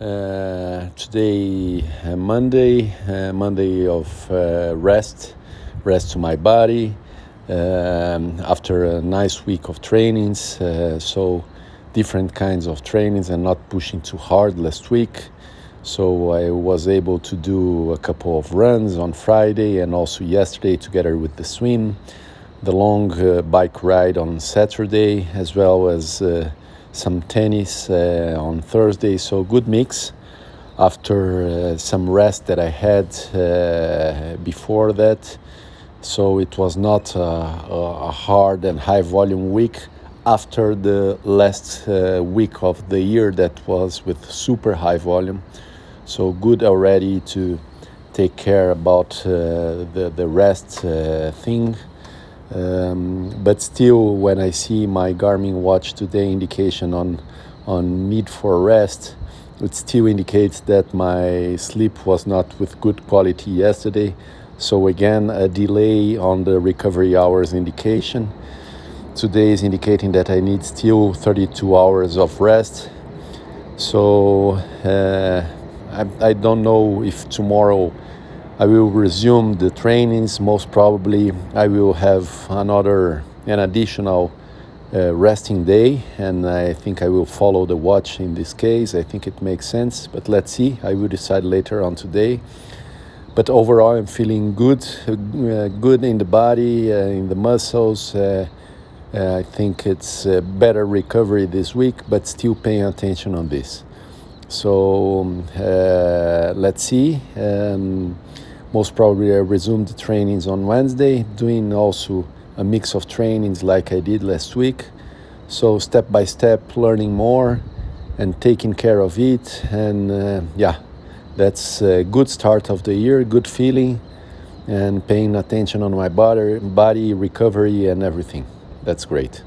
Uh, today, uh, Monday, uh, Monday of uh, rest, rest to my body um, after a nice week of trainings. Uh, so, different kinds of trainings and not pushing too hard last week. So, I was able to do a couple of runs on Friday and also yesterday together with the swim, the long uh, bike ride on Saturday, as well as some tennis uh, on Thursday. So, good mix after uh, some rest that I had uh, before that. So, it was not a, hard and high volume week after the last uh, week of the year that was with super high volume. So good already to take care about uh, the the rest uh, thing. Um, but still, when I see my Garmin watch today indication on on need for rest, it still indicates that my sleep was not with good quality yesterday. So again, a delay on the recovery hours indication. Today is indicating that I need still 32 hours of rest. So. Uh, I, I don't know if tomorrow I will resume the trainings. Most probably, I will have another, an additional uh, resting day, and I think I will follow the watch in this case. I think it makes sense, but let's see. I will decide later on today. But overall, I'm feeling good, uh, good in the body, uh, in the muscles. Uh, uh, I think it's better recovery this week, but still paying attention on this. So um, uh, let's see. Um, most probably I resume the trainings on Wednesday, doing also a mix of trainings like I did last week. So step by step, learning more and taking care of it. And uh, yeah, that's a good start of the year, good feeling, and paying attention on my body, body recovery, and everything. That's great.